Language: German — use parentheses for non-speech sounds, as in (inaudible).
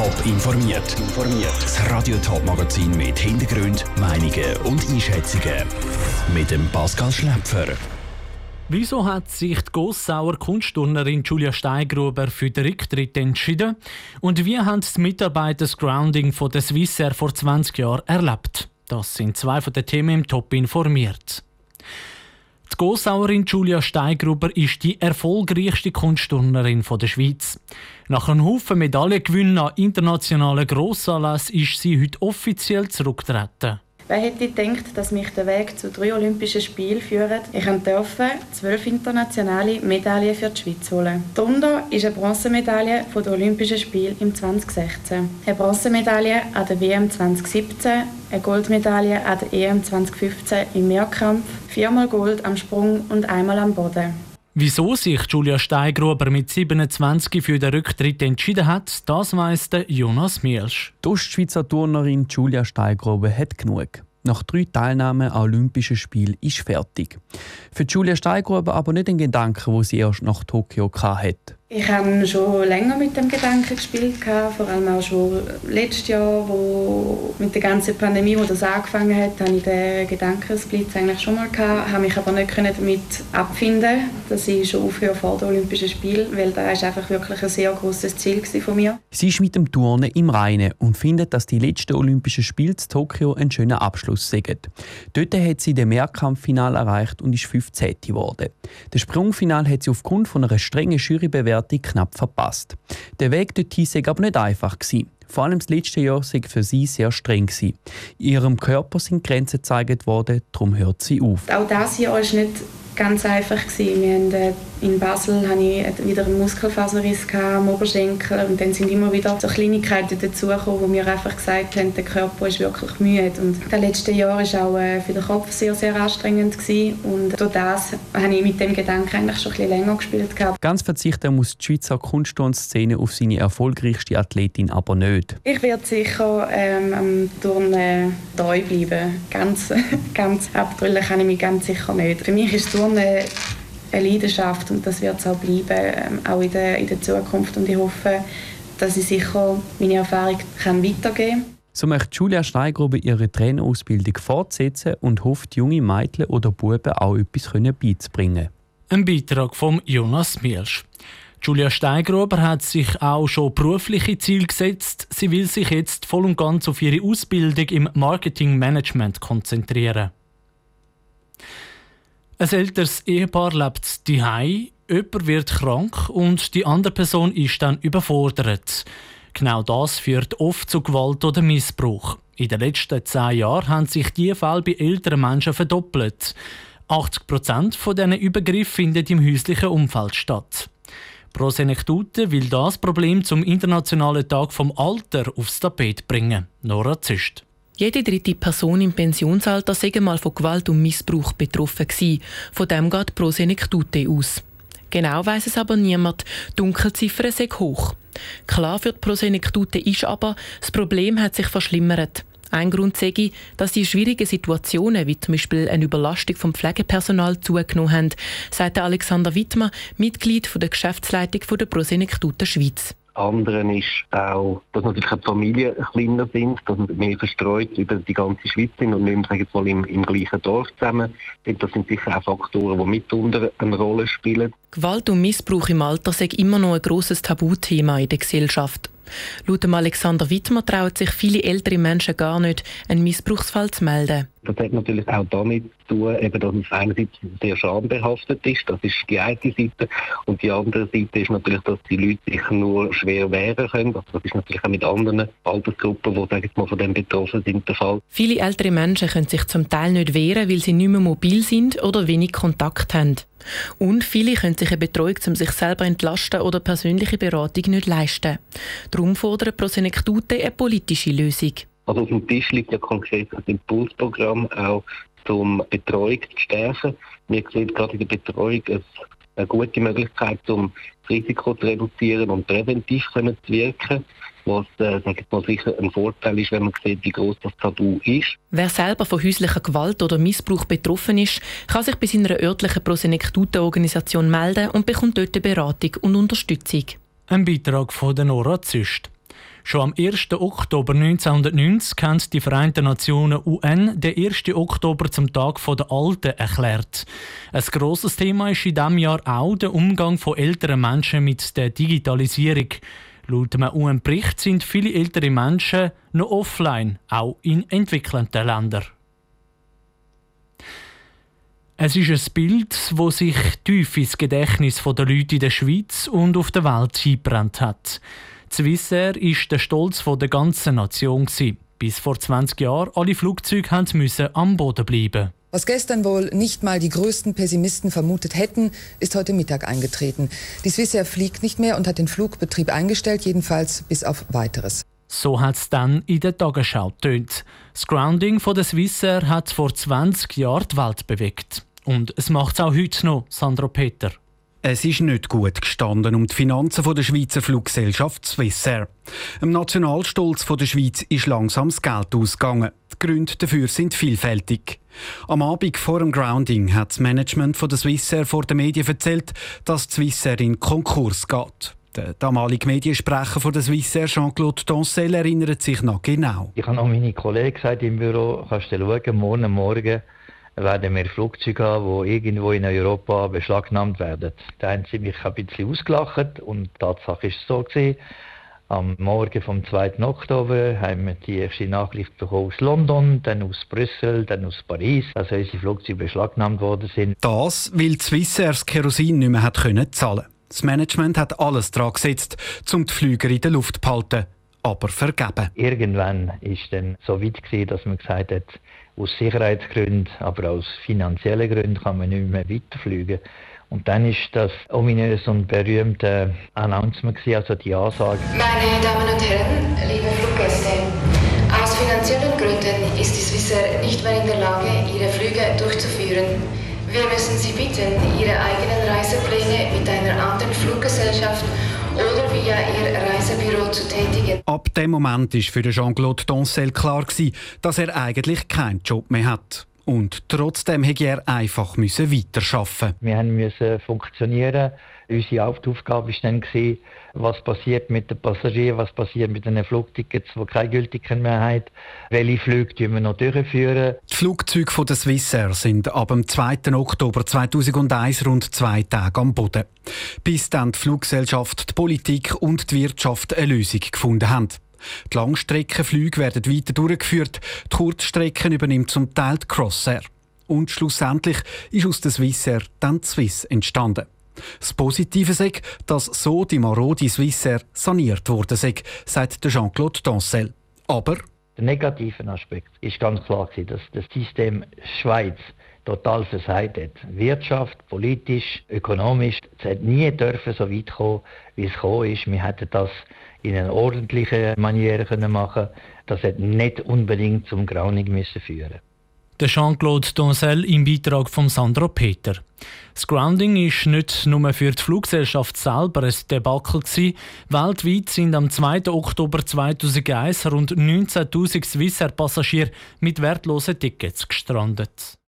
Top informiert. Das Radio Top Magazin mit Hintergrund, Meinungen und Einschätzungen mit dem Pascal Schläpfer. Wieso hat sich die Gossauer Kunstturnerin Julia Steigruber für den Rücktritt entschieden? Und wie haben die Mitarbeiter das Grounding von der Swissair vor 20 Jahren erlebt? Das sind zwei von den Themen im Top informiert. Die Gossauerin Julia Steigruber ist die erfolgreichste Kunstturnerin der Schweiz. Nach einem Haufen Medaillengewinnen an internationalen Grossanlässen ist sie heute offiziell zurückgetreten. Wer hätte gedacht, dass mich der Weg zu drei Olympischen Spielen führt? Ich durfte zwölf internationale Medaillen für die Schweiz holen. Darunter ist eine Bronzemedaille von den Olympischen Spielen im 2016, eine Bronzemedaille an der WM 2017, eine Goldmedaille an der EM 2015 im Mehrkampf, viermal Gold am Sprung und einmal am Boden. Wieso sich Julia Steigruber mit 27 für den Rücktritt entschieden hat, das weiss Jonas Mielsch. Die Ostschweizer Turnerin Julia Steigruber hat genug. Nach drei Teilnahmen an Olympischen Spielen ist fertig. Für Julia Steigruber aber nicht ein Gedanke, wo sie erst nach Tokio hatte. Ich habe schon länger mit dem Gedanken gespielt, vor allem auch schon letztes Jahr, wo mit der ganzen Pandemie, wo das angefangen hat, hatte ich den Gedankensblitz eigentlich schon mal gehabt, habe mich aber nicht damit abfinden, dass ich schon aufhöre vor den Olympischen Spielen, weil das ist einfach wirklich ein sehr großes Ziel von mir. Sie ist mit dem Turnen im Reinen und findet, dass die letzten Olympischen Spiele in Tokio ein schöner Abschluss sind. Dort hat sie den Mehrkampffinal erreicht und ist 15. geworden. Das Sprungfinal hat sie aufgrund von einer strengen Jurybewertung Startbewertung knapp verpasst. Der Weg dorthin war aber nicht einfach. Gewesen. Vor allem das letzte Jahr war für sie sehr streng. Gewesen. Ihrem Körper sind Grenzen gezeigt worden, darum hört sie auf. Auch das Jahr ist nicht ganz einfach. Gewesen. Wir haben, äh, in Basel hatte ich wieder einen Muskelfaserriss am Oberschenkel und dann sind immer wieder so Kleinigkeiten dazugekommen, wo mir einfach gesagt haben, der Körper ist wirklich müde. Und das letzte Jahr war auch äh, für den Kopf sehr, sehr anstrengend gewesen. und durch das habe ich mit dem Gedanken eigentlich schon ein bisschen länger gespielt. Gehabt. Ganz verzichten muss die Schweizer Kunstturnszene auf seine erfolgreichste Athletin aber nicht. Ich werde sicher ähm, am Turnen treu bleiben. Ganz, (laughs) ganz abbrüllen kann ich mich ganz sicher nicht. Für mich ist Turnen eine Leidenschaft und das wird es auch bleiben, ähm, auch in der, in der Zukunft. Und ich hoffe, dass ich sicher meine Erfahrung kann weitergeben kann. So möchte Julia Steigruber ihre Trainerausbildung fortsetzen und hofft, junge Mädchen oder Buben auch etwas beizubringen. Ein Beitrag von Jonas Mielsch. Julia Steigruber hat sich auch schon berufliche Ziele gesetzt. Sie will sich jetzt voll und ganz auf ihre Ausbildung im Marketingmanagement konzentrieren. Ein älteres Ehepaar lebt daheim, jemand wird krank und die andere Person ist dann überfordert. Genau das führt oft zu Gewalt oder Missbrauch. In den letzten zehn Jahren haben sich die Fälle bei älteren Menschen verdoppelt. 80 Prozent von diesen Übergriffen finden im häuslichen Umfeld statt. Pro Senektute will das Problem zum Internationalen Tag vom Alter aufs Tapet bringen. Nora Züst. Jede dritte Person im Pensionsalter sei mal von Gewalt und Missbrauch betroffen gewesen. Von dem geht Pro Senectute aus. Genau weiß es aber niemand. Die Dunkelziffer sei hoch. Klar für die Prosenektute ist aber, das Problem hat sich verschlimmert. Ein Grund sei, dass die schwierigen Situationen, wie zum Beispiel eine Überlastung vom Pflegepersonal, zugenommen haben, sagt Alexander Wittmer, Mitglied der Geschäftsleitung der Prosenektute Schweiz anderen ist auch, dass natürlich die Familien kleiner sind, dass wir mehr verstreut über die ganze Schweiz sind und nicht mehr, mal, im, im gleichen Dorf zusammen sind. Das sind sicher auch Faktoren, die mitunter eine Rolle spielen. Gewalt und Missbrauch im Alter sind immer noch ein grosses Tabuthema in der Gesellschaft. Laut Alexander Wittmer trauen sich viele ältere Menschen gar nicht, einen Missbrauchsfall zu melden. Das hat natürlich auch damit zu tun, eben, dass es einerseits sehr schambehaftet ist, das ist die eine Seite, und die andere Seite ist natürlich, dass die Leute sich nur schwer wehren können. Also das ist natürlich auch mit anderen Altersgruppen, die sagen mal, von dem betroffen sind, der Fall. Viele ältere Menschen können sich zum Teil nicht wehren, weil sie nicht mehr mobil sind oder wenig Kontakt haben. Und viele können sich eine Betreuung, um sich selber entlasten oder persönliche Beratung nicht leisten. Darum fordern Prosenektute eine politische Lösung. Also auf dem Tisch liegt ja konkret ein Impulsprogramm auch um Betreuung zu stärken. Wir sehen gerade in der Betreuung eine gute Möglichkeit, um das Risiko zu reduzieren und präventiv zu wirken was äh, sage ich mal, sicher ein Vorteil ist, wenn man sieht, wie groß das Tabu ist. Wer selber von häuslicher Gewalt oder Missbrauch betroffen ist, kann sich bei seiner örtlichen Prosenektute-Organisation melden und bekommt dort Beratung und Unterstützung. Ein Beitrag von Nora Züst. Schon am 1. Oktober 1990 haben die Vereinten Nationen UN den 1. Oktober zum Tag der Alten erklärt. Ein grosses Thema ist in diesem Jahr auch der Umgang von älteren Menschen mit der Digitalisierung. Laut einem UN-Bericht sind viele ältere Menschen noch offline, auch in entwickelnden Ländern. Es ist ein Bild, das sich tief ins Gedächtnis der Leute in der Schweiz und auf der Welt eingebrannt hat. Swissair war der Stolz der ganzen Nation. Bis vor 20 Jahren alle Flugzeuge müssen am Boden bleiben. Was gestern wohl nicht mal die größten Pessimisten vermutet hätten, ist heute Mittag eingetreten. Die Swissair fliegt nicht mehr und hat den Flugbetrieb eingestellt, jedenfalls bis auf weiteres. So hat es dann in der Tagesschau tönt. Das Grounding von der Swissair hat vor 20 Jahren die Welt bewegt. Und es macht es auch heute noch, Sandro Peter. Es ist nicht gut gestanden um die Finanzen der Schweizer Fluggesellschaft Swissair. Im Nationalstolz der Schweiz ist langsam das Geld ausgegangen. Die Gründe dafür sind vielfältig. Am Abend vor dem Grounding hat das Management der Swissair vor den Medien erzählt, dass die Swissair in Konkurs geht. Der damalige Mediensprecher von der Swissair, Jean-Claude Toncel, erinnert sich noch genau. Ich habe noch meine Kollegen gesagt im Büro, kannst du schauen, morgen Morgen werden wir Flugzeuge haben, die irgendwo in Europa beschlagnahmt werden. Da haben sie mich ein bisschen ausgelacht und die Tatsache ist so gewesen. Am Morgen vom 2. Oktober haben wir die erste Nachricht bekommen aus London, dann aus Brüssel, dann aus Paris, also unsere Flugzeuge beschlagnahmt worden sind. Das, weil Swissair das Kerosin nicht mehr hat können zahlen. Das Management hat alles daran gesetzt, um die Flüger in der Luft zu behalten, aber vergeben. Irgendwann ist dann so weit gewesen, dass man gesagt hat, aus Sicherheitsgründen, aber aus finanziellen Gründen kann man nicht mehr weiterfliegen. Und dann ist das ominös und berühmte Announcement, also die Ansage. Meine Damen und Herren, liebe Fluggäste, aus finanziellen Gründen ist die Swissair nicht mehr in der Lage, ihre Flüge durchzuführen. Wir müssen Sie bitten, Ihre eigenen Reisepläne mit einer anderen Fluggesellschaft oder via Ihr Reisebüro zu tätigen. Ab dem Moment war für Jean-Claude Doncel klar, dass er eigentlich keinen Job mehr hat. Und trotzdem musste er einfach weiterarbeiten. Wir mussten funktionieren. Unsere Hauptaufgabe war dann, was passiert mit den Passagieren, was passiert mit den Flugtickets, die keine Gültigkeit mehr haben, welche Flüge wir noch durchführen. Die Flugzeuge von der Swissair sind ab dem 2. Oktober 2001 rund zwei Tage am Boden. Bis dann die Fluggesellschaft, die Politik und die Wirtschaft eine Lösung gefunden haben. Die Langstreckenflüge werden weiter durchgeführt, die Kurzstrecken übernimmt zum Teil die Crossair. Und schlussendlich ist aus der Swissair dann die Swiss entstanden. Das Positive ist, dass so die marode Swissair saniert wurde, sagt Jean-Claude Dancel. Aber der negative Aspekt ist ganz klar, dass das System Schweiz total versagt hat. Wirtschaft, politisch, ökonomisch. Es hat nie dürfen so weit kommen, wie es gekommen ist. Wir hätten das in einer ordentlichen Manier machen können. Das hat nicht unbedingt zum Grauning müssen führen der Jean-Claude Doncel im Beitrag von Sandro Peter. Das Grounding ist nicht nur für die Fluggesellschaft selber ein Debakel. Gewesen. Weltweit sind am 2. Oktober 2001 rund 19.000 Swissair-Passagiere mit wertlosen Tickets gestrandet.